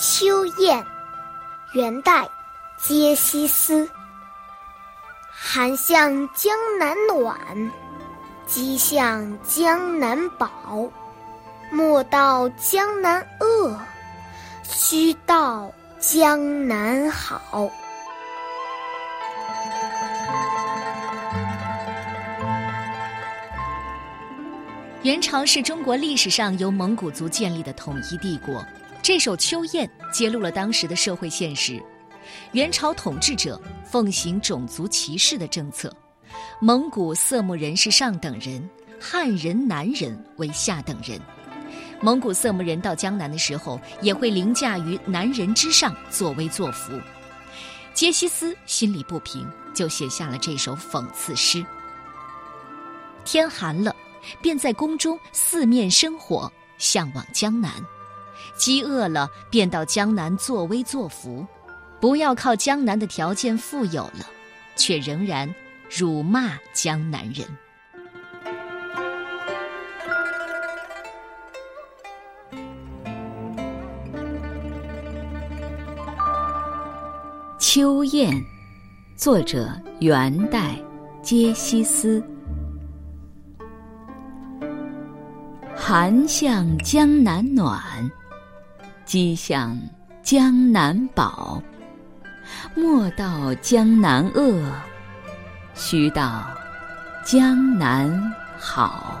秋雁，元代，揭西斯。寒向江南暖，饥向江南饱。莫道江南恶，须道江南好。元朝是中国历史上由蒙古族建立的统一帝国。这首《秋雁》揭露了当时的社会现实：元朝统治者奉行种族歧视的政策，蒙古色目人是上等人，汉人南人为下等人。蒙古色目人到江南的时候，也会凌驾于南人之上，作威作福。杰西斯心里不平，就写下了这首讽刺诗。天寒了。便在宫中四面生火，向往江南；饥饿了，便到江南作威作福。不要靠江南的条件富有了，却仍然辱骂江南人。《秋雁》，作者元代，揭西斯。寒向江南暖，饥向江南宝。莫道江南恶，须道江南好。